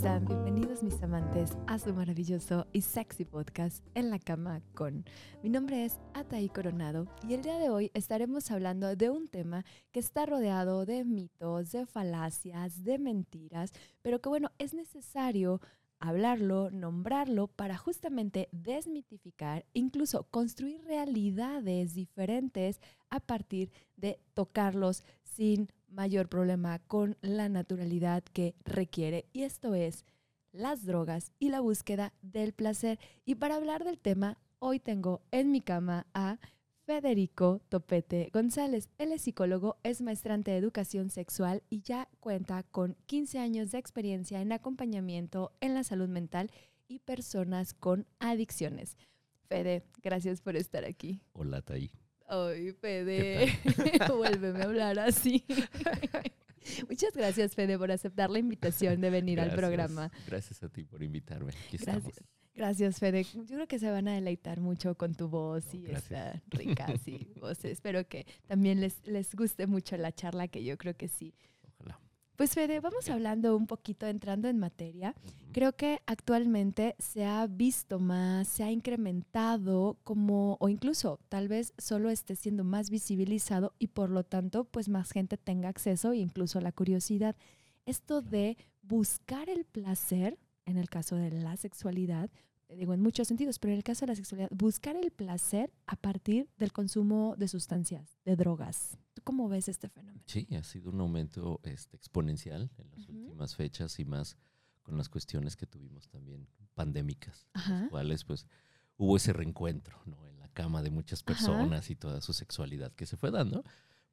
Bienvenidos mis amantes a su maravilloso y sexy podcast En la cama con. Mi nombre es Ataí Coronado y el día de hoy estaremos hablando de un tema que está rodeado de mitos, de falacias, de mentiras, pero que bueno, es necesario hablarlo, nombrarlo para justamente desmitificar, incluso construir realidades diferentes a partir de tocarlos sin mayor problema con la naturalidad que requiere. Y esto es las drogas y la búsqueda del placer. Y para hablar del tema, hoy tengo en mi cama a Federico Topete González. Él es psicólogo, es maestrante de educación sexual y ya cuenta con 15 años de experiencia en acompañamiento en la salud mental y personas con adicciones. Fede, gracias por estar aquí. Hola, Tai. Ay, Fede, vuélveme a hablar así. Muchas gracias, Fede, por aceptar la invitación de venir al programa. Gracias a ti por invitarme. Aquí gracias. estamos. Gracias, Fede. Yo creo que se van a deleitar mucho con tu voz y esta rica sí, voz. Espero que también les, les guste mucho la charla, que yo creo que sí. Pues Fede, vamos hablando un poquito, entrando en materia. Creo que actualmente se ha visto más, se ha incrementado como, o incluso tal vez solo esté siendo más visibilizado y por lo tanto pues más gente tenga acceso e incluso la curiosidad. Esto de buscar el placer, en el caso de la sexualidad, digo en muchos sentidos, pero en el caso de la sexualidad, buscar el placer a partir del consumo de sustancias, de drogas. ¿Tú cómo ves este fenómeno? Sí, ha sido un aumento este, exponencial en las últimas fechas y más con las cuestiones que tuvimos también pandémicas, las cuales pues hubo ese reencuentro ¿no? en la cama de muchas personas y toda su sexualidad que se fue dando,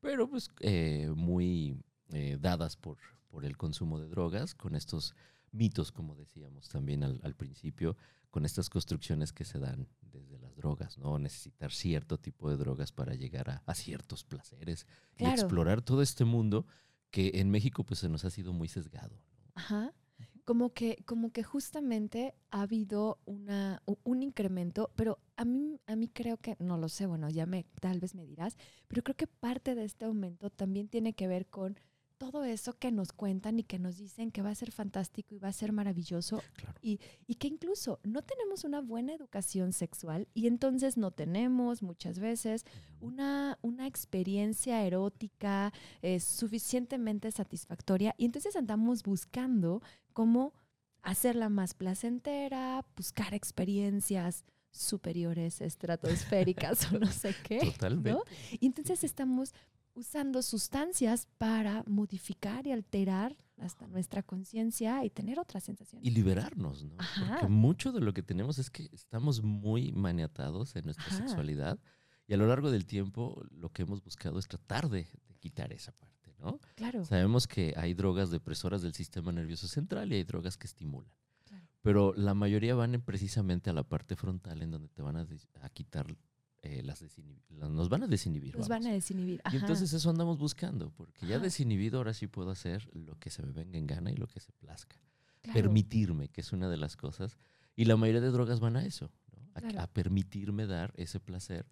pero pues eh, muy eh, dadas por, por el consumo de drogas, con estos mitos, como decíamos también al, al principio, con estas construcciones que se dan desde las drogas, ¿no? Necesitar cierto tipo de drogas para llegar a, ciertos placeres y explorar todo este mundo que en México pues se nos ha sido muy sesgado. Ajá. Como que, como que justamente ha habido una, un incremento, pero a mí, a mí creo que, no lo sé, bueno, ya me, tal vez me dirás, pero creo que parte de este aumento también tiene que ver con todo eso que nos cuentan y que nos dicen que va a ser fantástico y va a ser maravilloso y, y, que incluso no tenemos una buena educación sexual y entonces no tenemos muchas veces una, una experiencia erótica eh, suficientemente satisfactoria y entonces andamos buscando cómo hacerla más placentera, buscar experiencias superiores, estratosféricas o no sé qué. Totalmente. Y entonces estamos usando sustancias para modificar y alterar hasta nuestra conciencia y tener otra sensación. Y liberarnos, ¿no? Porque mucho de lo que tenemos es que estamos muy maniatados en nuestra sexualidad y a lo largo del tiempo lo que hemos buscado es tratar de, quitar esa parte, ¿no? Claro. Sabemos que hay drogas depresoras del sistema nervioso central y hay drogas que estimulan. Pero la mayoría van precisamente a la parte frontal en donde te van a, a quitar eh, las, nos van a desinhibir. Nos van a desinhibir. Y entonces eso andamos buscando, porque ya desinhibido ahora sí puedo hacer lo que se me venga en gana y lo que se plazca. Permitirme, que es una de las cosas. Y la mayoría de drogas van a eso, a, permitirme dar ese placer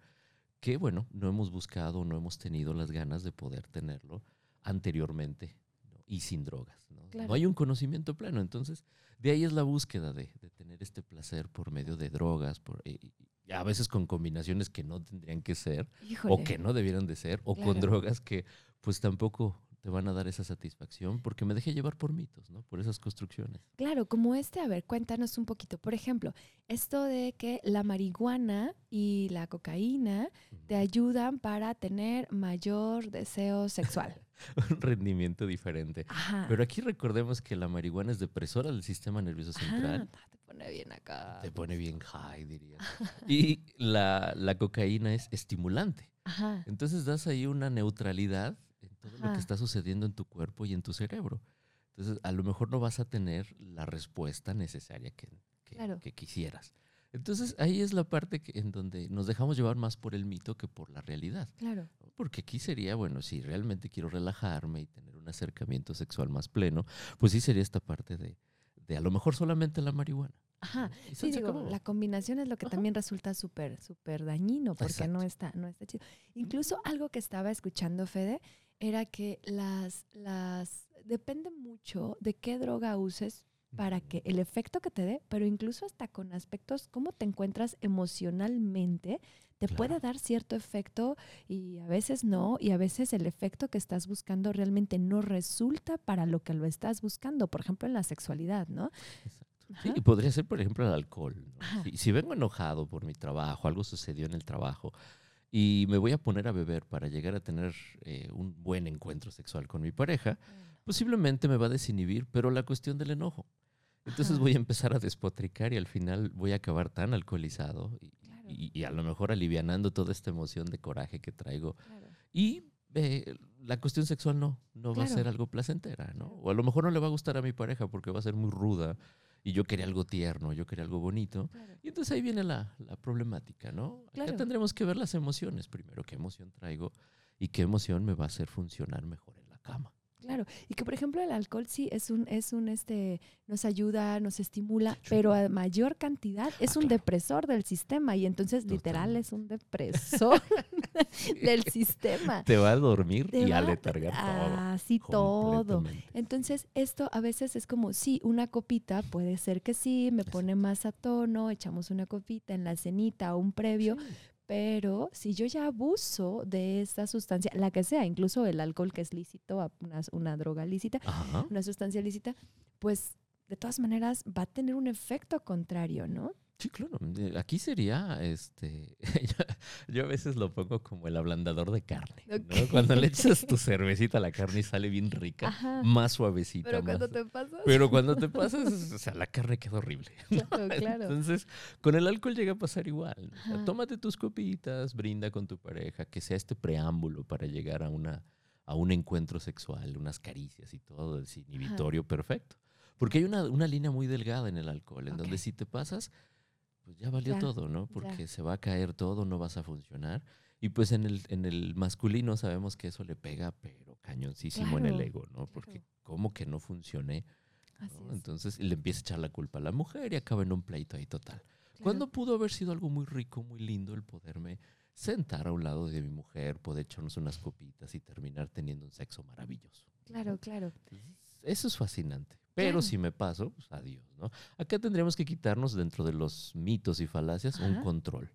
que, bueno, no hemos buscado, no hemos tenido las ganas de poder tenerlo anteriormente y sin drogas. ¿no? hay un conocimiento pleno. Entonces, de ahí es la búsqueda de, tener este placer por medio de drogas, por, eh, a veces con combinaciones que no tendrían que ser o que no debieran de ser o con drogas que pues tampoco te van a dar esa satisfacción porque me dejé llevar por mitos, ¿no? Por esas construcciones. Claro, como este, a ver, cuéntanos un poquito. Por ejemplo, esto de que la marihuana y la cocaína te ayudan para tener mayor deseo sexual. un rendimiento diferente. Pero aquí recordemos que la marihuana es depresora del sistema nervioso central. te pone bien acá. Te pone bien high, diría. y la, la, cocaína es estimulante. Entonces das ahí una neutralidad todo lo que está sucediendo en tu cuerpo y en tu cerebro. Entonces, a lo mejor no vas a tener la respuesta necesaria que, que, quisieras. Entonces, ahí es la parte que, en donde nos dejamos llevar más por el mito que por la realidad. Claro. Porque aquí sería, bueno, si realmente quiero relajarme y tener un acercamiento sexual más pleno, pues sí sería esta parte de, de a lo mejor solamente la marihuana. Ajá, sí, digo, la combinación es lo que también resulta súper, súper dañino porque no está, no está chido. Incluso algo que estaba escuchando, Fede, era que las, las, depende mucho de qué droga uses para que el efecto que te dé, pero incluso hasta con aspectos, cómo te encuentras emocionalmente, te puede dar cierto efecto y a veces no, y a veces el efecto que estás buscando realmente no resulta para lo que lo estás buscando, por ejemplo en la sexualidad, ¿no? Sí, y podría ser, por ejemplo, el alcohol. Si, si, vengo enojado por mi trabajo, algo sucedió en el trabajo, y me voy a poner a beber para llegar a tener eh, un buen encuentro sexual con mi pareja, posiblemente me va a desinhibir, pero la cuestión del enojo. Entonces voy a empezar a despotricar y al final voy a acabar tan alcoholizado y, a lo mejor alivianando toda esta emoción de coraje que traigo. Y eh, la cuestión sexual no, no va a ser algo placentera, ¿no? O a lo mejor no le va a gustar a mi pareja porque va a ser muy ruda y yo quería algo tierno, yo quería algo bonito. Y entonces ahí viene la, la problemática, ¿no? Acá tendremos que ver las emociones primero, qué emoción traigo y qué emoción me va a hacer funcionar mejor en la cama. Claro, y que por ejemplo el alcohol sí es un, es un, este, nos ayuda, nos estimula, pero a mayor cantidad es ah, un depresor del sistema y entonces literal es un depresor del sistema. Te va a dormir y a letargar todo. Así todo. Entonces esto a veces es como, sí, una copita puede ser que sí, me pone más a tono, echamos una copita en la cenita o un previo, pero si yo ya abuso de esta sustancia, la que sea, incluso el alcohol que es lícito, una, una droga lícita, una sustancia lícita, pues de todas maneras va a tener un efecto contrario, ¿no? Sí, claro. Aquí sería, este, yo, a veces lo pongo como el ablandador de carne. Cuando le echas tu cervecita a la carne y sale bien rica, más suavecita. Pero cuando te pasas. Pero cuando te pasas, o sea, la carne queda horrible. Claro, claro. Entonces, con el alcohol llega a pasar igual. tómate tus copitas, brinda con tu pareja, que sea este preámbulo para llegar a una a un encuentro sexual, unas caricias y todo, es inhibitorio perfecto. Porque hay una, una, línea muy delgada en el alcohol, en donde si te pasas, pues ya valió todo, ¿no? Porque se va a caer todo, no vas a funcionar. Y pues en el, en el masculino sabemos que eso le pega, pero cañoncísimo en el ego, ¿no? Porque como que no funcione. Entonces le empieza a echar la culpa a la mujer y acaba en un pleito ahí total. Cuando pudo haber sido algo muy rico, muy lindo el poderme sentar a un lado de mi mujer, poder echarnos unas copitas y terminar teniendo un sexo maravilloso. Claro, claro. Eso es fascinante. Pero si me paso, pues adiós, ¿no? Acá tendríamos que quitarnos dentro de los mitos y falacias un control.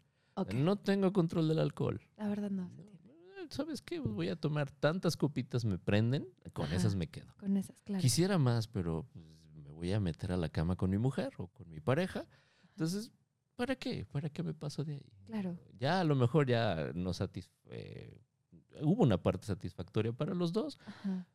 No tengo control del alcohol. La verdad no. Eh, ¿Sabes qué? Voy a tomar tantas copitas, me prenden, con esas me quedo. Con esas, claro. Quisiera más, pero pues, me voy a meter a la cama con mi mujer o con mi pareja. Entonces, ¿para qué? ¿Para qué me paso de ahí? Claro. Ya a lo mejor ya no satisface hubo una parte satisfactoria para los dos.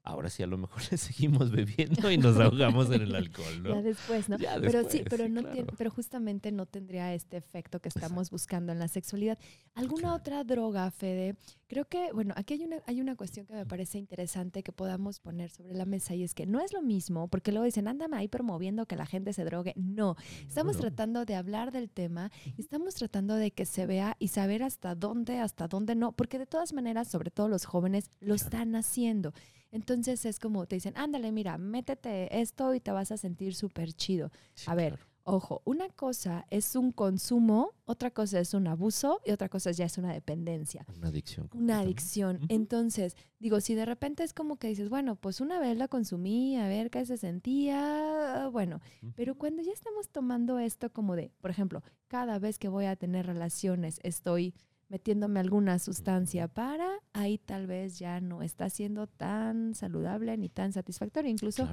Ahora sí, a lo mejor le seguimos bebiendo y nos ahogamos en el alcohol, ¿no? Ya después, ¿no? pero sí, pero no tiene, pero justamente no tendría este efecto que estamos buscando en la sexualidad. ¿Alguna otra droga, Fede? Creo que, bueno, aquí hay una, hay una cuestión que me parece interesante que podamos poner sobre la mesa y es que no es lo mismo, porque luego dicen, ándame ahí promoviendo que la gente se drogue. No, estamos tratando de hablar del tema y estamos tratando de que se vea y saber hasta dónde, hasta dónde no, porque de todas maneras, sobre todo los jóvenes, lo están haciendo. Entonces es como te dicen, ándale, mira, métete esto y te vas a sentir súper chido. a ver, ojo, una cosa es un consumo, otra cosa es un abuso y otra cosa ya es una dependencia. Una adicción. Una adicción. Entonces, digo, si de repente es como que dices, bueno, pues una vez la consumí, a ver qué se sentía, bueno, pero cuando ya estamos tomando esto como de, por ejemplo, cada vez que voy a tener relaciones estoy metiéndome alguna sustancia para, ahí tal vez ya no está siendo tan saludable ni tan satisfactorio. Incluso,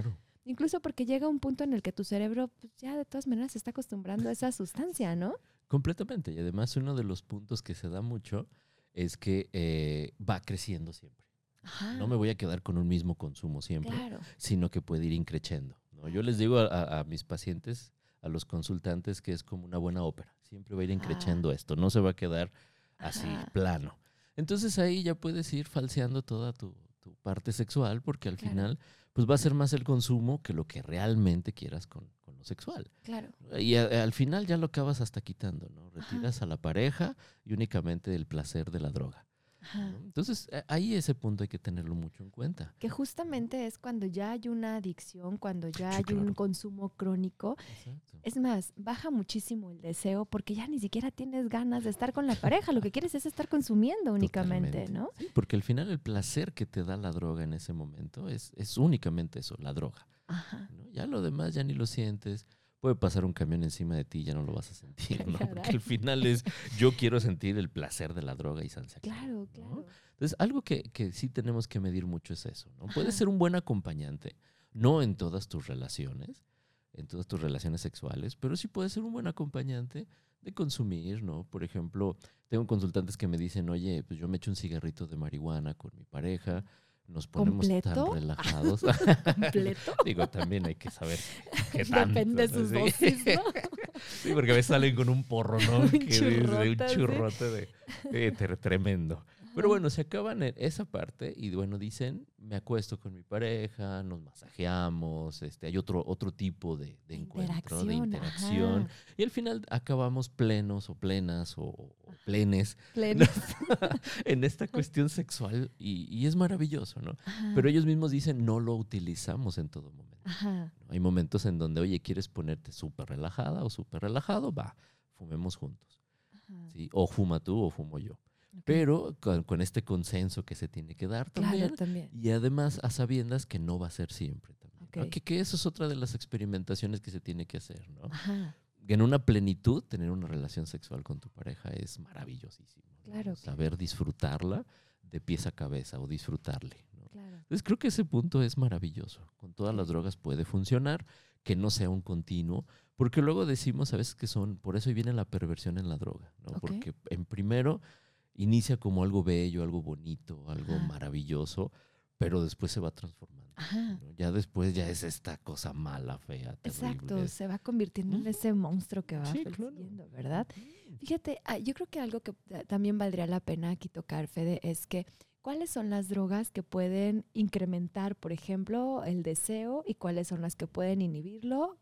incluso porque llega un punto en el que tu cerebro pues, ya de todas maneras se está acostumbrando a esa sustancia, ¿no? Completamente. Y además uno de los puntos que se da mucho es que eh, va creciendo siempre. No me voy a quedar con un mismo consumo siempre, sino que puede ir increciendo. ¿no? Yo les digo a, mis pacientes, a los consultantes, que es como una buena ópera. Siempre va a ir increciendo esto. No se va a quedar así, plano. Entonces ahí ya puedes ir falseando toda tu, parte sexual porque al final pues va a ser más el consumo que lo que realmente quieras con, lo sexual. Claro. Y al final ya lo acabas hasta quitando, ¿no? Retiras a la pareja y únicamente el placer de la droga. Entonces, ahí ese punto hay que tenerlo mucho en cuenta. Que justamente es cuando ya hay una adicción, cuando ya hay un consumo crónico. Es más, baja muchísimo el deseo porque ya ni siquiera tienes ganas de estar con la pareja. Lo que quieres es estar consumiendo únicamente, ¿no? Sí, porque al final el placer que te da la droga en ese momento es, es únicamente eso, la droga. Ya lo demás ya ni lo sientes. Puede pasar un camión encima de ti, ya no lo vas a sentir, ¿no? Porque al final es, yo quiero sentir el placer de la droga y sanse Claro, claro. Entonces, algo que, que, sí tenemos que medir mucho es eso, ¿no? Puedes ser un buen acompañante, no en todas tus relaciones, en todas tus relaciones sexuales, pero sí puedes ser un buen acompañante de consumir, ¿no? Por ejemplo, tengo consultantes que me dicen, oye, pues yo me echo un cigarrito de marihuana con mi pareja, nos ponemos tan relajados. ¿Completo? Digo, también hay que saber qué tanto. Depende de sus dosis, ¿no? sí, porque a veces salen con un porro, ¿no? un churrote, un churrote de, tremendo. Pero bueno, se acaban en esa parte y bueno, dicen, me acuesto con mi pareja, nos masajeamos, este, hay otro, otro tipo de, encuentro, de interacción. Y al final acabamos plenos o plenas o, plenes, en esta cuestión sexual y, es maravilloso, ¿no? Pero ellos mismos dicen, no lo utilizamos en todo momento. Hay momentos en donde, oye, ¿quieres ponerte súper relajada o súper relajado? Va, fumemos juntos. ¿sí? O fuma tú o fumo yo pero con, este consenso que se tiene que dar también, Y además a sabiendas que no va a ser siempre también. Que, eso es otra de las experimentaciones que se tiene que hacer, ¿no? En una plenitud, tener una relación sexual con tu pareja es maravillosísimo. Saber disfrutarla de pies a cabeza o disfrutarle. Entonces creo que ese punto es maravilloso. Con todas las drogas puede funcionar, que no sea un continuo, porque luego decimos a veces que son, por eso viene la perversión en la droga, ¿no? Porque en primero inicia como algo bello, algo bonito, algo maravilloso, pero después se va transformando. Ya después ya es esta cosa mala, fea, terrible. Exacto, se va convirtiendo en ese monstruo que va sí, ¿verdad? Fíjate, ah, yo creo que algo que también valdría la pena aquí tocar, Fede, es que ¿cuáles son las drogas que pueden incrementar, por ejemplo, el deseo y cuáles son las que pueden inhibirlo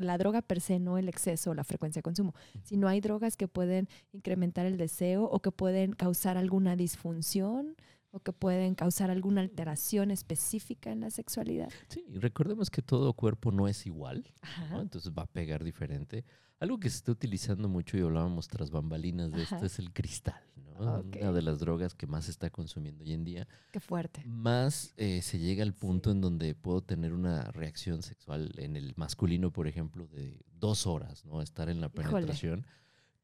la droga per se, no el exceso o la frecuencia de consumo, sino hay drogas que pueden incrementar el deseo o que pueden causar alguna disfunción o que pueden causar alguna alteración específica en la sexualidad. Sí, recordemos que todo cuerpo no es igual, entonces va a pegar diferente. Algo que se está utilizando mucho y hablábamos tras bambalinas de esto es el cristal, ¿no? Una de las drogas que más se está consumiendo hoy en día. Qué fuerte. Más eh, se llega al punto en donde puedo tener una reacción sexual en el masculino, por ejemplo, de dos horas, ¿no? Estar en la penetración,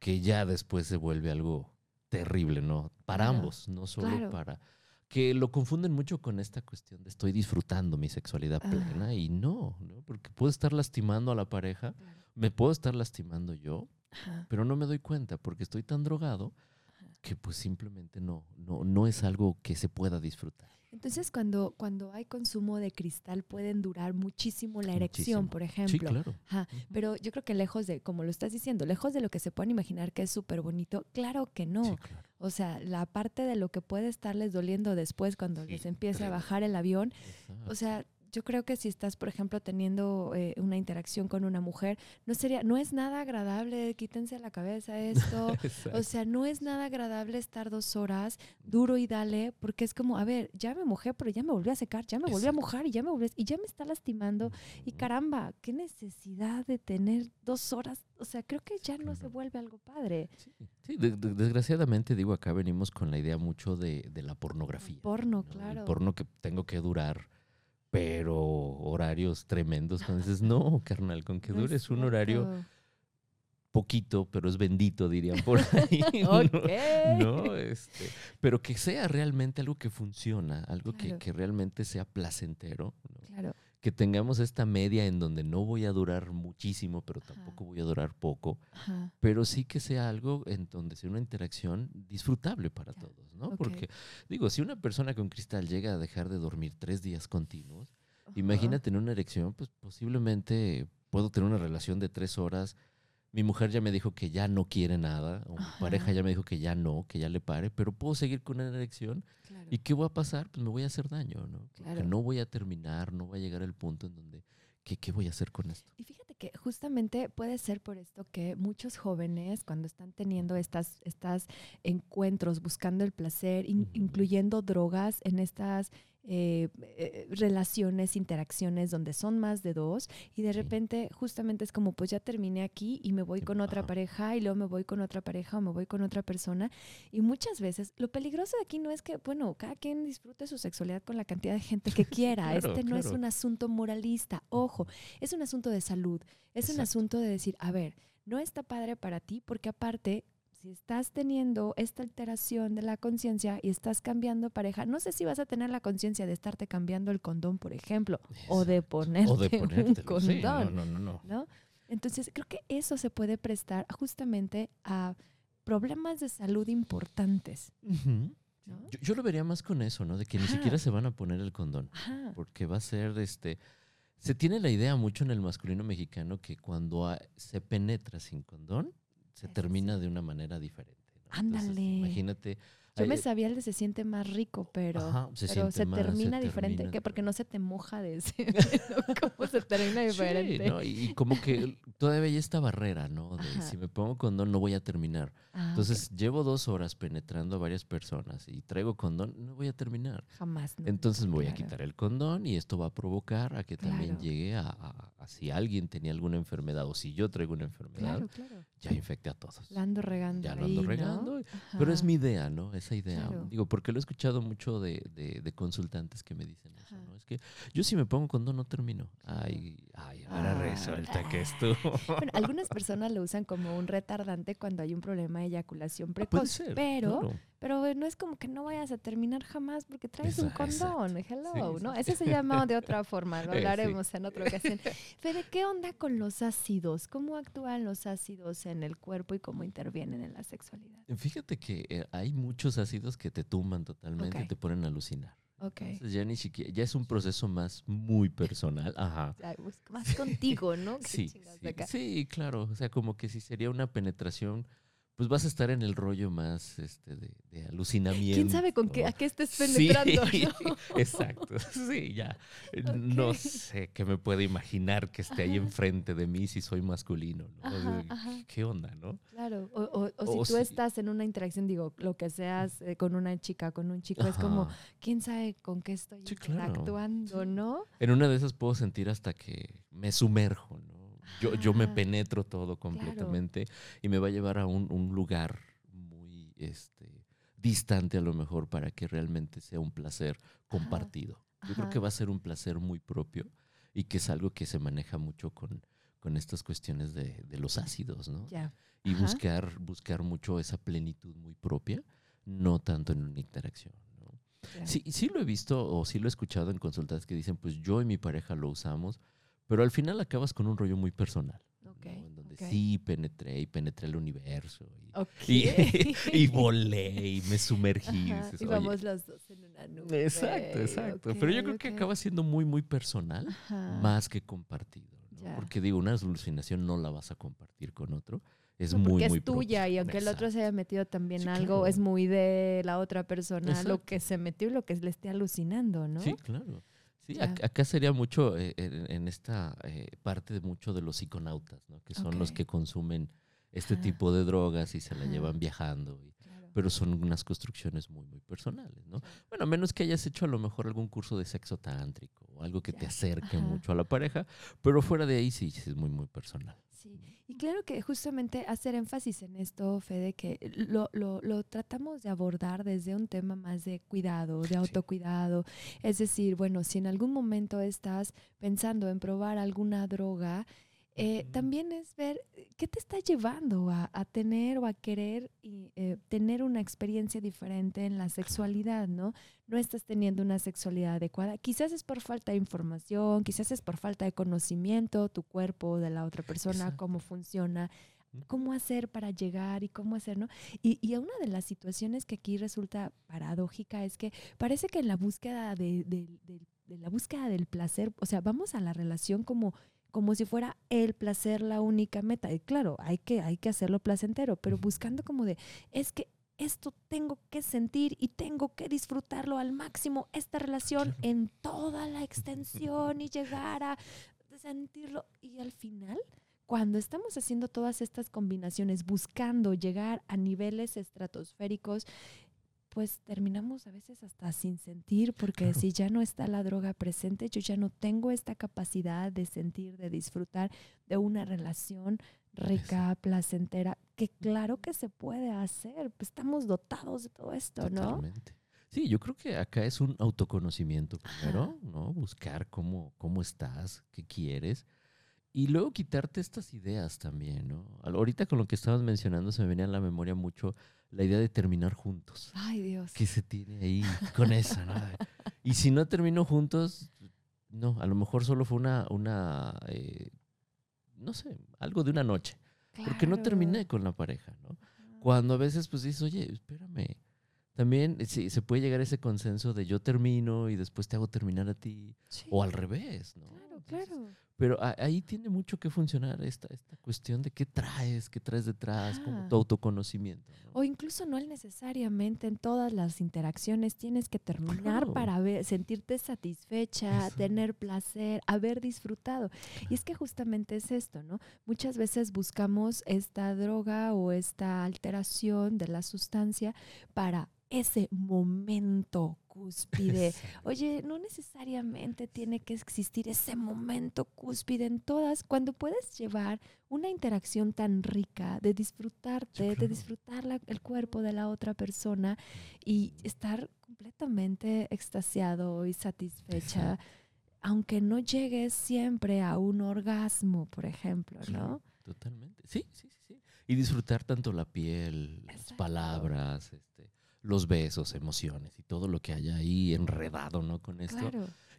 que ya después se vuelve algo terrible, ¿no? Para ambos, no solo para que lo confunden mucho con esta cuestión de estoy disfrutando mi sexualidad plena y no, ¿no? Porque puedo estar lastimando a la pareja, me puedo estar lastimando yo, pero no me doy cuenta porque estoy tan drogado que pues simplemente no, no, no es algo que se pueda disfrutar. Entonces, cuando, cuando hay consumo de cristal, pueden durar muchísimo la erección, por ejemplo. Sí, claro. Pero yo creo que lejos de, como lo estás diciendo, lejos de lo que se pueden imaginar que es súper bonito, claro que no. O sea, la parte de lo que puede estarles doliendo después cuando les empiece a bajar el avión, o sea, yo creo que si estás, por ejemplo, teniendo eh, una interacción con una mujer, no sería, no es nada agradable, quítense la cabeza esto. o sea, no es nada agradable estar dos horas duro y dale, porque es como, a ver, ya me mojé, pero ya me volví a secar, ya me volví a mojar y ya me volví y ya me está lastimando. Y caramba, qué necesidad de tener dos horas. O sea, creo que ya no se vuelve algo padre. Sí, desgraciadamente digo, acá venimos con la idea mucho de, la pornografía. porno, claro. El porno que tengo que durar pero horarios tremendos. Entonces, no, carnal, con que dures un horario poquito, pero es bendito, dirían por ahí. ¿no? Este, pero que sea realmente algo que funciona, algo que, que, realmente sea placentero. Claro que tengamos esta media en donde no voy a durar muchísimo, pero tampoco voy a durar poco, pero sí que sea algo en donde sea una interacción disfrutable para todos, ¿no? Porque digo, si una persona con cristal llega a dejar de dormir tres días continuos, imagínate tener una erección, pues posiblemente puedo tener una relación de tres horas mi mujer ya me dijo que ya no quiere nada, o mi pareja ya me dijo que ya no, que ya le pare, pero puedo seguir con una erección. ¿Y qué voy a pasar? Pues me voy a hacer daño, ¿no? no voy a terminar, no voy a llegar al punto en donde, ¿qué, ¿qué voy a hacer con esto? Y fíjate que justamente puede ser por esto que muchos jóvenes, cuando están teniendo estas, estas encuentros, buscando el placer, incluyendo drogas en estas eh, eh, relaciones, interacciones donde son más de dos y de repente justamente es como pues ya terminé aquí y me voy con otra pareja y luego me voy con otra pareja o me voy con otra persona y muchas veces lo peligroso de aquí no es que, bueno, cada quien disfrute su sexualidad con la cantidad de gente que quiera, este no es un asunto moralista, ojo, es un asunto de salud, es un asunto de decir, a ver, no está padre para ti porque aparte si estás teniendo esta alteración de la conciencia y estás cambiando pareja, no sé si vas a tener la conciencia de estarte cambiando el condón, por ejemplo, o de ponerte un condón. no, no, no, no, Entonces, creo que eso se puede prestar justamente a problemas de salud importantes. yo, lo vería más con eso, ¿no? De que ni siquiera se van a poner el condón. Porque va a ser, este... Se tiene la idea mucho en el masculino mexicano que cuando se penetra sin condón, se termina de una manera diferente. Ándale. Imagínate. Yo me sabía el de se siente más rico, pero se, termina diferente, que porque no se te moja de ese, ¿cómo se termina diferente? y, como que todavía hay esta barrera, ¿no? De si me pongo condón no voy a terminar. Ah, Entonces llevo dos horas penetrando a varias personas y traigo condón, no voy a terminar. Jamás. Entonces me voy a quitar el condón y esto va a provocar a que también llegue a, si alguien tenía alguna enfermedad o si yo traigo una enfermedad, ya infecte a todos. La ando regando. Ya lo ando regando. Pero es mi idea, ¿no? Esa idea. Digo, porque lo he escuchado mucho de, de, consultantes que me dicen eso, ¿no? Es que yo si me pongo condón no termino. Ay, ay, ahora ah. resulta que esto. bueno, algunas personas lo usan como un retardante cuando hay un problema de eyaculación ah, precoz. pero pero no es como que no vayas a terminar jamás porque traes un condón. Hello, ¿no? Eso se llama de otra forma, lo hablaremos en otra ocasión. Fede, ¿qué onda con los ácidos? ¿Cómo actúan los ácidos en el cuerpo y cómo intervienen en la sexualidad? Fíjate que eh, hay muchos ácidos que te tumban totalmente y te ponen a alucinar. Okay. ya ni siquiera, ya es un proceso más muy personal. Ajá. Pues, más contigo, ¿no? sí, sí, claro. O sea, como que si sería una penetración pues vas a estar en el rollo más este, de, alucinamiento. ¿Quién sabe con qué, a qué estés penetrando? Sí, exacto. Sí, ya. No sé qué me puede imaginar que esté ahí enfrente de mí si soy masculino. ¿no? ¿Qué onda, no? Claro. O, si tú estás en una interacción, digo, lo que seas eh, con una chica, con un chico, es como, ¿quién sabe con qué estoy interactuando, no? En una de esas puedo sentir hasta que me sumerjo, ¿no? Yo, yo me penetro todo completamente y me va a llevar a un, un, lugar muy este, distante a lo mejor para que realmente sea un placer compartido. Yo creo que va a ser un placer muy propio y que es algo que se maneja mucho con, con estas cuestiones de, de los ácidos, ¿no? Y buscar, buscar mucho esa plenitud muy propia, no tanto en una interacción. ¿no? Sí, sí lo he visto o sí lo he escuchado en consultas que dicen, pues yo y mi pareja lo usamos, pero al final acabas con un rollo muy personal. En donde sí penetré y penetré el universo. Y, y, volé y me sumergí. y vamos los dos en una nube. Exacto, exacto. Pero yo creo que acaba siendo muy, muy personal, más que compartido. Porque digo, una alucinación no la vas a compartir con otro. Es muy, es tuya y aunque el otro se haya metido también algo, es muy de la otra persona lo que se metió y lo que le esté alucinando, ¿no? Sí, claro. Sí, acá sería mucho eh, en, esta eh, parte de mucho de los psiconautas, ¿no? que son los que consumen este tipo de drogas y se la llevan viajando. Pero son unas construcciones muy, muy personales, ¿no? Bueno, a menos que hayas hecho a lo mejor algún curso de sexo tántrico o algo que te acerque mucho a la pareja, pero fuera de ahí sí es muy, muy personal. Sí, y claro que justamente hacer énfasis en esto, Fede, que lo, lo, lo tratamos de abordar desde un tema más de cuidado, de autocuidado. Es decir, bueno, si en algún momento estás pensando en probar alguna droga, eh, también es ver eh, qué te está llevando a, tener o a querer y, eh, tener una experiencia diferente en la sexualidad, ¿no? No estás teniendo una sexualidad adecuada. Quizás es por falta de información, quizás es por falta de conocimiento, tu cuerpo, de la otra persona, cómo funciona, cómo hacer para llegar y cómo hacer, ¿no? Y, y, una de las situaciones que aquí resulta paradójica es que parece que en la búsqueda de, de, de la búsqueda del placer, o sea, vamos a la relación como como si fuera el placer la única meta. Y claro, hay que, hay que hacerlo placentero, pero buscando como de, es que esto tengo que sentir y tengo que disfrutarlo al máximo, esta relación en toda la extensión y llegar a sentirlo. Y al final, cuando estamos haciendo todas estas combinaciones, buscando llegar a niveles estratosféricos, pues terminamos a veces hasta sin sentir, porque si ya no está la droga presente, yo ya no tengo esta capacidad de sentir, de disfrutar de una relación rica, placentera, que claro que se puede hacer, pues estamos dotados de todo esto, ¿no? Sí, yo creo que acá es un autoconocimiento primero, ¿no? Buscar cómo, cómo estás, qué quieres. Y luego quitarte estas ideas también, ¿no? Ahorita con lo que estabas mencionando se me venía a la memoria mucho la idea de terminar juntos. Ay, Dios. Que se tiene ahí con esa, ¿no? Y si no termino juntos, no, a lo mejor solo fue una, una eh, no sé, algo de una noche. Porque no terminé con la pareja, ¿no? Cuando a veces pues dices, oye, espérame, también eh, sí, se puede llegar a ese consenso de yo termino y después te hago terminar a ti. O al revés, ¿no? Claro, claro. Pero ahí tiene mucho que funcionar esta, esta cuestión de qué traes, qué traes detrás, como tu autoconocimiento. O incluso no necesariamente en todas las interacciones tienes que terminar para ver, sentirte satisfecha, tener placer, haber disfrutado. Y es que justamente es esto, ¿no? Muchas veces buscamos esta droga o esta alteración de la sustancia para ese momento cúspide. Oye, no necesariamente tiene que existir ese momento cúspide en todas, cuando puedes llevar una interacción tan rica de disfrutarte, de disfrutar el cuerpo de la otra persona y estar completamente extasiado y satisfecha, aunque no llegues siempre a un orgasmo, por ejemplo, ¿no? Totalmente. Sí, sí, sí, sí. Y disfrutar tanto la piel, las palabras, este, los besos, emociones y todo lo que haya ahí enredado, ¿no? Con esto.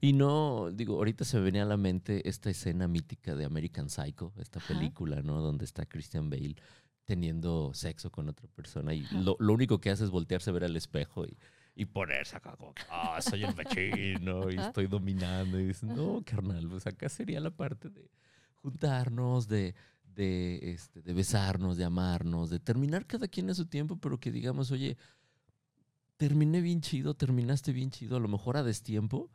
Y no, digo, ahorita se me venía a la mente esta escena mítica de American Psycho, esta película, ¿no? Donde está Christian Bale teniendo sexo con otra persona y lo, único que hace es voltearse a ver al espejo y, y ponerse acá como, ah, soy el machino y estoy dominando. Y dices, no, carnal, pues acá sería la parte de juntarnos, de, de, este, de besarnos, de amarnos, de terminar cada quien a su tiempo, pero que digamos, oye, terminé bien chido, terminaste bien chido, a lo mejor a destiempo,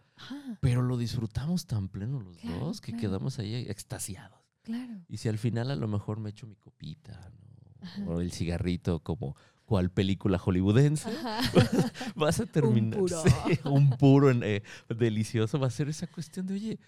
pero lo disfrutamos tan pleno los dos que quedamos ahí extasiados. Claro. Y si al final a lo mejor me echo mi copita, o el cigarrito como cual película hollywoodense, vas a terminar un puro, un puro eh, delicioso, va a ser esa cuestión de, oye,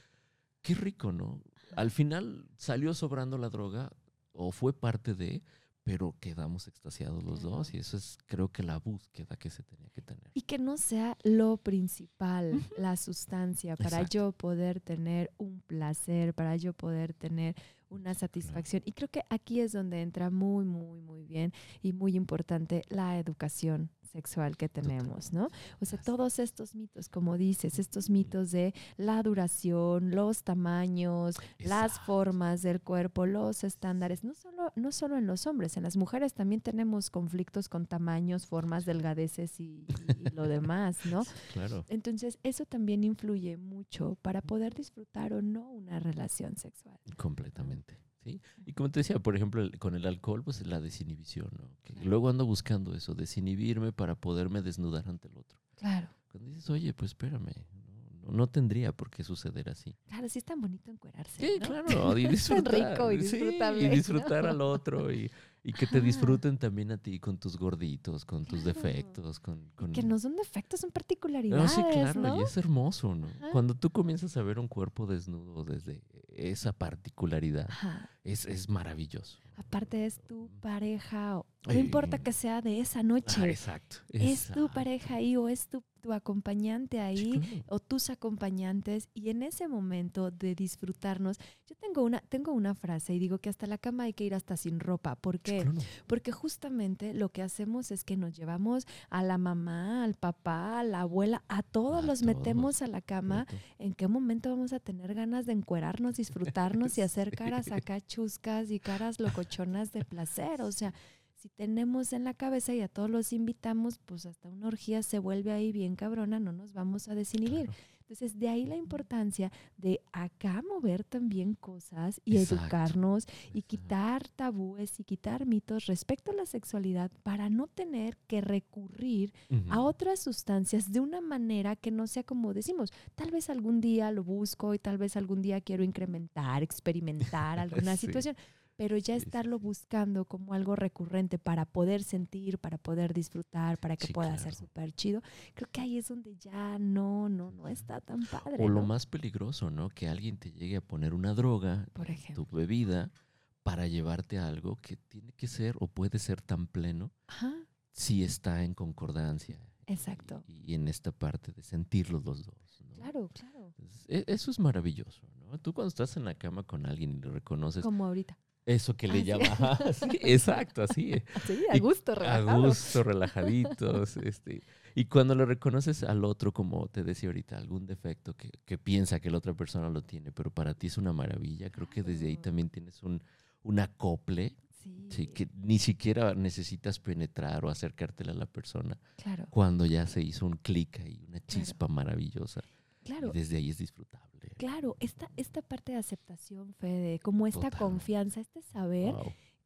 qué rico, ¿no? Al final salió sobrando la droga o fue parte de, pero quedamos extasiados los dos y eso es creo que la búsqueda que se tenía que tener. Y que no sea lo principal, la sustancia, para yo poder tener un placer, para yo poder tener una satisfacción. Y creo que aquí es donde entra muy, muy, muy bien y muy importante la educación sexual que tenemos, ¿no? O sea, todos estos mitos, como dices, estos mitos de la duración, los tamaños, las formas del cuerpo, los estándares, no solo, no solo en los hombres, en las mujeres también tenemos conflictos con tamaños, formas, delgadeces y, lo demás, ¿no? Claro. Entonces, eso también influye mucho para poder disfrutar o no una relación sexual. Completamente. Y como te decía, por ejemplo, con el alcohol, pues la desinhibición, ¿no? luego ando buscando eso, desinhibirme para poderme desnudar ante el otro. Claro. Cuando dices, oye, pues espérame, no, tendría por qué suceder así. Claro, sí es tan bonito encuerarse. Sí, claro, y disfrutar. rico y y disfrutar al otro y, y que te disfruten también a ti con tus gorditos, con tus defectos, con, Que no son defectos, son particularidades, no, sí, claro, y es hermoso, ¿no? Cuando tú comienzas a ver un cuerpo desnudo desde esa particularidad, es, es maravilloso. Aparte es tu pareja, no importa que sea de esa noche. Ah, exacto, Es tu pareja ahí o es tu, tu acompañante ahí o tus acompañantes y en ese momento de disfrutarnos, yo tengo una, tengo una frase y digo que hasta la cama hay que ir hasta sin ropa. ¿Por qué? Porque justamente lo que hacemos es que nos llevamos a la mamá, al papá, a la abuela, a todos los metemos a la cama. ¿En qué momento vamos a tener ganas de encuerarnos, disfrutarnos y hacer caras acá chuscas y caras locochonas de placer? O sea, si tenemos en la cabeza y a todos los invitamos, pues hasta una orgía se vuelve ahí bien cabrona, no nos vamos a desinhibir. Entonces, de ahí la importancia de acá mover también cosas y educarnos y quitar tabúes y quitar mitos respecto a la sexualidad para no tener que recurrir a otras sustancias de una manera que no sea como decimos, tal vez algún día lo busco y tal vez algún día quiero incrementar, experimentar alguna situación pero ya estarlo buscando como algo recurrente para poder sentir, para poder disfrutar, para que pueda ser súper chido, creo que ahí es donde ya no, no, no está tan padre. O lo más peligroso, ¿no? Que alguien te llegue a poner una droga, Por ejemplo. tu bebida, para llevarte a algo que tiene que ser o puede ser tan pleno si está en concordancia. Exacto. Y, en esta parte de sentirlos los dos. Claro, claro. E, eso es maravilloso, ¿no? Tú cuando estás en la cama con alguien y le reconoces. Como ahorita. Eso que le llama. exacto, así. Sí, a gusto, relajado. A gusto, relajaditos. este, y cuando le reconoces al otro, como te decía ahorita, algún defecto que, que, piensa que la otra persona lo tiene, pero para ti es una maravilla, creo que desde ahí también tienes un, un acople. Sí. que ni siquiera necesitas penetrar o acercártela a la persona. Claro. Cuando ya se hizo un clic ahí, una chispa maravillosa. Claro. Y desde ahí es disfrutable. Claro, esta, esta parte de aceptación, Fede, como esta confianza, este saber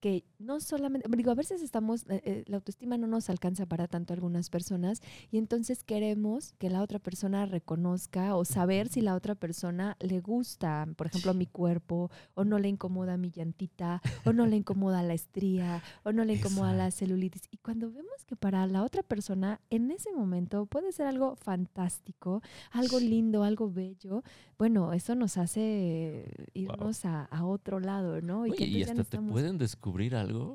que no solamente, digo, a veces estamos, eh, eh, la autoestima no nos alcanza para tanto algunas personas y entonces queremos que la otra persona reconozca o saber si la otra persona le gusta, por ejemplo, mi cuerpo o no le incomoda mi llantita o no le incomoda la estría o no le incomoda la celulitis. Y cuando vemos que para la otra persona en ese momento puede ser algo fantástico, algo lindo, algo bello, bueno, eso nos hace irnos a, otro lado, ¿no? Y, y hasta te pueden descubrir descubrir algo.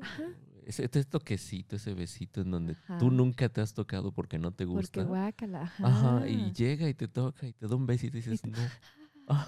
Ese, toquecito, ese besito en donde tú nunca te has tocado porque no te gusta. Porque guácala. Ajá. y llega y te toca y te da un besito y dices, no.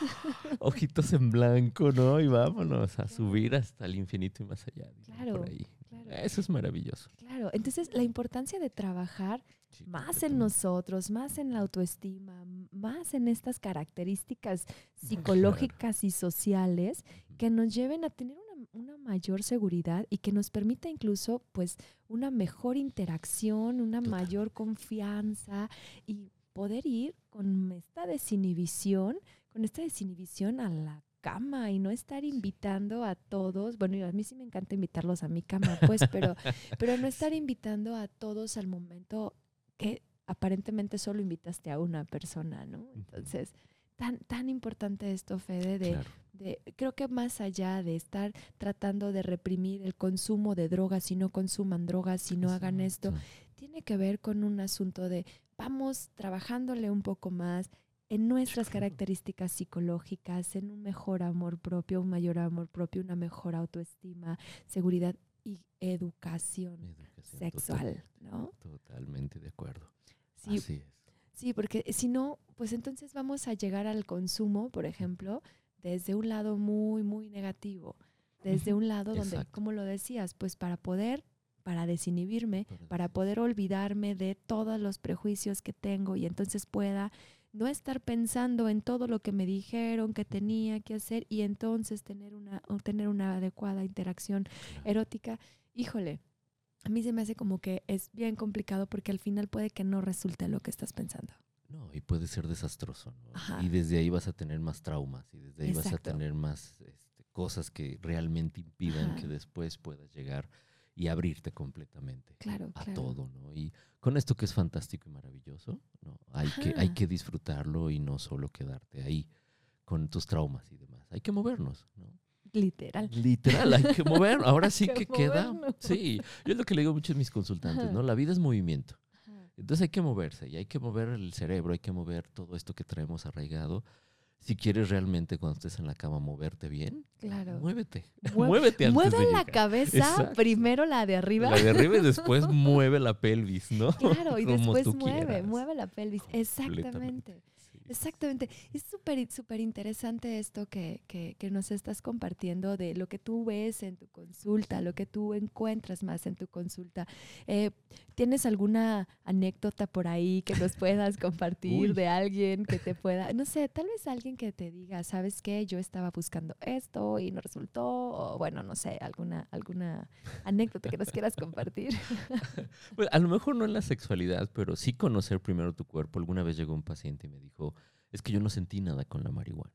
Ojitos en blanco, ¿no? Y vámonos a subir hasta el infinito y más allá. Claro, por ahí. Eso es maravilloso. Claro, entonces la importancia de trabajar más en nosotros, más en la autoestima, más en estas características psicológicas y sociales que nos lleven a tener una, una, mayor seguridad y que nos permita incluso pues una mejor interacción, una mayor confianza y poder ir con esta desinhibición, con esta desinhibición a la cama y no estar invitando a todos, bueno, a mí sí me encanta invitarlos a mi cama, pues, pero, pero no estar invitando a todos al momento que aparentemente solo invitaste a una persona, ¿no? Entonces, tan, tan importante esto, Fede, de, de, creo que más allá de estar tratando de reprimir el consumo de drogas, si no consuman drogas, si no hagan esto, tiene que ver con un asunto de vamos trabajándole un poco más en nuestras características psicológicas, en un mejor amor propio, un mayor amor propio, una mejor autoestima, seguridad y educación, sexual, ¿no? Totalmente de acuerdo. Sí, Así es. Sí, porque si no, pues entonces vamos a llegar al consumo, por ejemplo, desde un lado muy, muy negativo, desde un lado donde, como lo decías, pues para poder, para desinhibirme, para poder olvidarme de todos los prejuicios que tengo y entonces pueda no estar pensando en todo lo que me dijeron que tenía que hacer y entonces tener una, tener una adecuada interacción erótica. Híjole, a mí se me hace como que es bien complicado porque al final puede que no resulte lo que estás pensando. No, y puede ser desastroso. ¿no? Y desde ahí vas a tener más traumas y desde ahí vas a tener más este, cosas que realmente impidan que después puedas llegar y abrirte completamente claro, a todo, ¿no? Y con esto que es fantástico y maravilloso, ¿no? Hay que, hay que disfrutarlo y no solo quedarte ahí con tus traumas y demás. Hay que movernos, ¿no? Literal. Literal, hay que mover. Ahora sí que, queda. Sí, yo es lo que le digo a mis consultantes, ¿no? La vida es movimiento. Entonces hay que moverse y hay que mover el cerebro, hay que mover todo esto que traemos arraigado. Si quieres realmente cuando estés en la cama moverte bien, claro. muévete. muévete antes Mueve la cabeza, primero la de arriba. La de arriba y después mueve la pelvis, ¿no? Claro, y después mueve, mueve la pelvis. Exactamente. Exactamente. Es súper súper interesante esto que, que, que, nos estás compartiendo de lo que tú ves en tu consulta, lo que tú encuentras más en tu consulta. Eh, ¿Tienes alguna anécdota por ahí que nos puedas compartir de alguien que te pueda, no sé, tal vez alguien que te diga, ¿sabes qué? Yo estaba buscando esto y no resultó, o bueno, no sé, alguna, alguna anécdota que nos quieras compartir. bueno, a lo mejor no en la sexualidad, pero sí conocer primero tu cuerpo. Alguna vez llegó un paciente y me dijo, es que yo no sentí nada con la marihuana.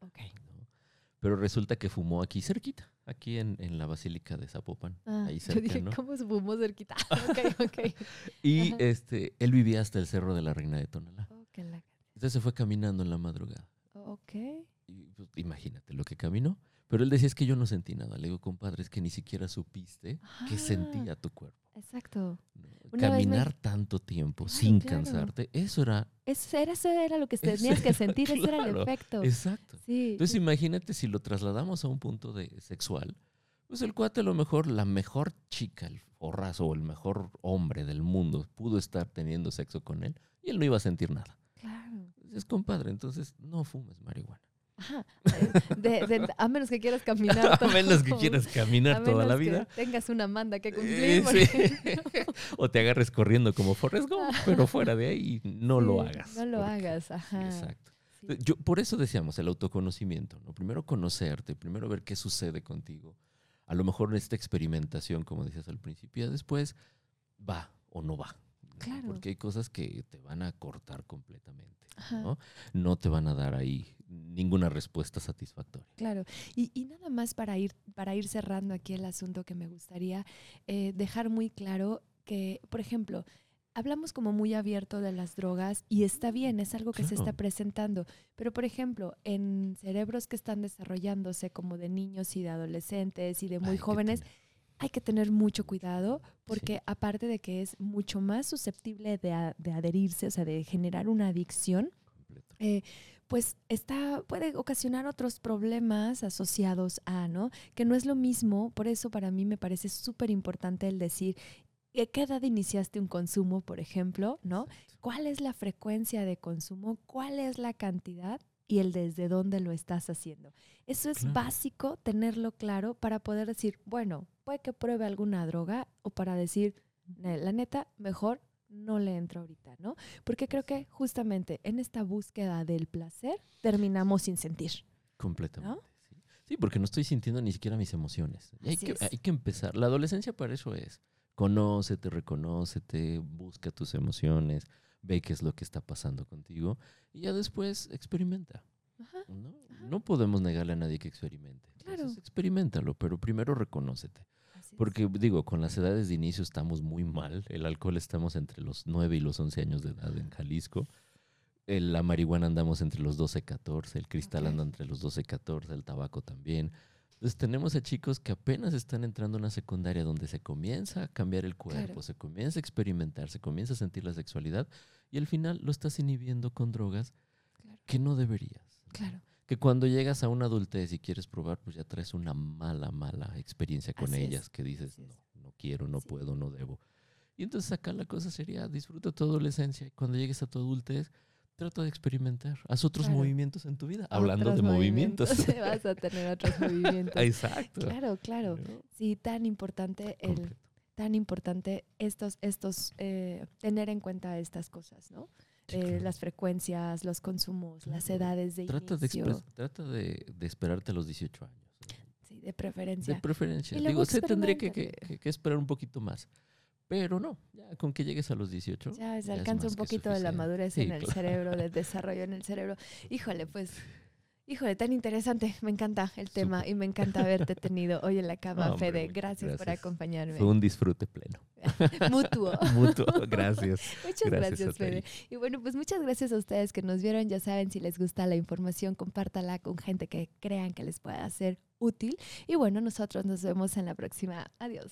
Pero resulta que fumó aquí cerquita, aquí en, en la Basílica de Zapopan. Ah, ahí cerca, yo dije, ¿cómo se fumó cerquita? y este, él vivía hasta el Cerro de la Reina de Tonalá. Entonces se fue caminando en la madrugada. Ok. Y, pues, imagínate lo que caminó. Pero él decía, es que yo no sentí nada. Le digo, compadre, es que ni siquiera supiste que Ah, sentía tu cuerpo. Exacto. Caminar tanto tiempo Claro, sin claro. cansarte, eso era Eso era, eso era lo que tenías que sentir, ese era el claro, efecto. exacto. Sí. Entonces imagínate si lo trasladamos a un punto de sexual, pues el cuate a lo mejor, la mejor chica, el forrazo o el mejor hombre del mundo pudo estar teniendo sexo con él y él no iba a sentir nada. claro. Es compadre, entonces no fumes marihuana. Ajá. De- de- a menos que quieras caminar A menos que quieras A caminar toda la que vida. tengas una manda que Eh, cumplir. sí. o te agarres corriendo como Forrest Gump, pero fuera de ahí no lo hagas. No lo porque- hagas, ajá. exacto. Sí. Yo, por eso decíamos el autoconocimiento, ¿no? Primero conocerte, primero ver qué sucede contigo. A lo mejor esta experimentación, como decías al principio, después va o no va. Claro. Porque hay cosas que te van a cortar completamente. ¿no? no te van a dar ahí ninguna respuesta satisfactoria. Claro, y, y nada más para ir, para ir cerrando aquí el asunto que me gustaría eh, dejar muy claro que, por ejemplo, hablamos como muy abierto de las drogas y está bien, es algo que se está presentando, pero por ejemplo, en cerebros que están desarrollándose como de niños y de adolescentes y de muy jóvenes, hay que tener mucho cuidado porque aparte de que es mucho más susceptible de, a- de adherirse, o sea, de generar una adicción, eh, pues está, puede ocasionar otros problemas asociados a, ¿no? Que no es lo mismo, por eso para mí me parece súper importante el decir, ¿a qué edad iniciaste un consumo, por ejemplo, ¿no? Exacto. ¿Cuál es la frecuencia de consumo? ¿Cuál es la cantidad? Y el desde dónde lo estás haciendo. Eso es Claro. básico tenerlo claro para poder decir, bueno, puede que pruebe alguna droga o para decir, "Ne- la neta, mejor no le entro ahorita, ¿no? Porque creo que justamente en esta búsqueda del placer terminamos sin sentir. Completamente. Sí. Sí, porque no estoy sintiendo ni siquiera mis emociones. Y hay, que, es. hay que empezar. La adolescencia para eso es. Conócete, reconócete, busca tus emociones, ve qué es lo que está pasando contigo y ya después experimenta. Ajá, ¿no? Ajá. No podemos negarle a nadie que experimente. Claro. Entonces, experimentalo, pero primero reconócete. Así es. Porque digo, con las edades de inicio estamos muy mal. El alcohol estamos entre los 9 y los 11 años de edad en Jalisco. El- la marihuana andamos entre los 12 y 14. El cristal Ok. anda entre los 12 y 14. El tabaco también. Entonces tenemos a chicos que apenas están entrando a una secundaria donde se comienza a cambiar el cuerpo, Claro. se comienza a experimentar, se comienza a sentir la sexualidad y al final lo estás inhibiendo con drogas Claro. que no deberías. Claro. Que cuando llegas a una adultez y quieres probar, pues ya traes una mala, mala experiencia con Así es, ellas que dices, es. no, no quiero, no Sí. puedo, no debo. Y entonces acá la cosa sería, disfruta tu adolescencia y cuando llegues a tu adultez, trata de experimentar. Haz otros Claro. movimientos en tu vida. Hablando Otros de movimientos. Vas a tener otros movimientos. Exacto. Claro, claro. Sí, tan importante el, Completo. tan importante estos, estos, eh, tener en cuenta estas cosas, ¿no? Sí, Eh, claro. las frecuencias, los consumos, las Claro. edades de Trata, de, inicio, expres- trata de, de esperarte a los 18 años. ¿no? sí, de preferencia. De preferencia. Y Digo, se tendría que, que- que- esperar un poquito más. Pero no, ya con que llegues a los 18. ya se ya alcanza un poquito de la madurez Sí, en el claro. cerebro, del desarrollo en el cerebro. Híjole, pues, híjole, tan interesante. Me encanta el tema y me encanta haberte tenido hoy en la cama, No, hombre, Fede. Gracias, por acompañarme. Fue un disfrute pleno. Mutuo. Mutuo. Gracias. Muchas Gracias, gracias, Fede. Y bueno, pues muchas gracias a ustedes que nos vieron. Ya saben, si les gusta la información, compártala con gente que crean que les pueda ser útil. Y bueno, nosotros nos vemos en la próxima. Adiós.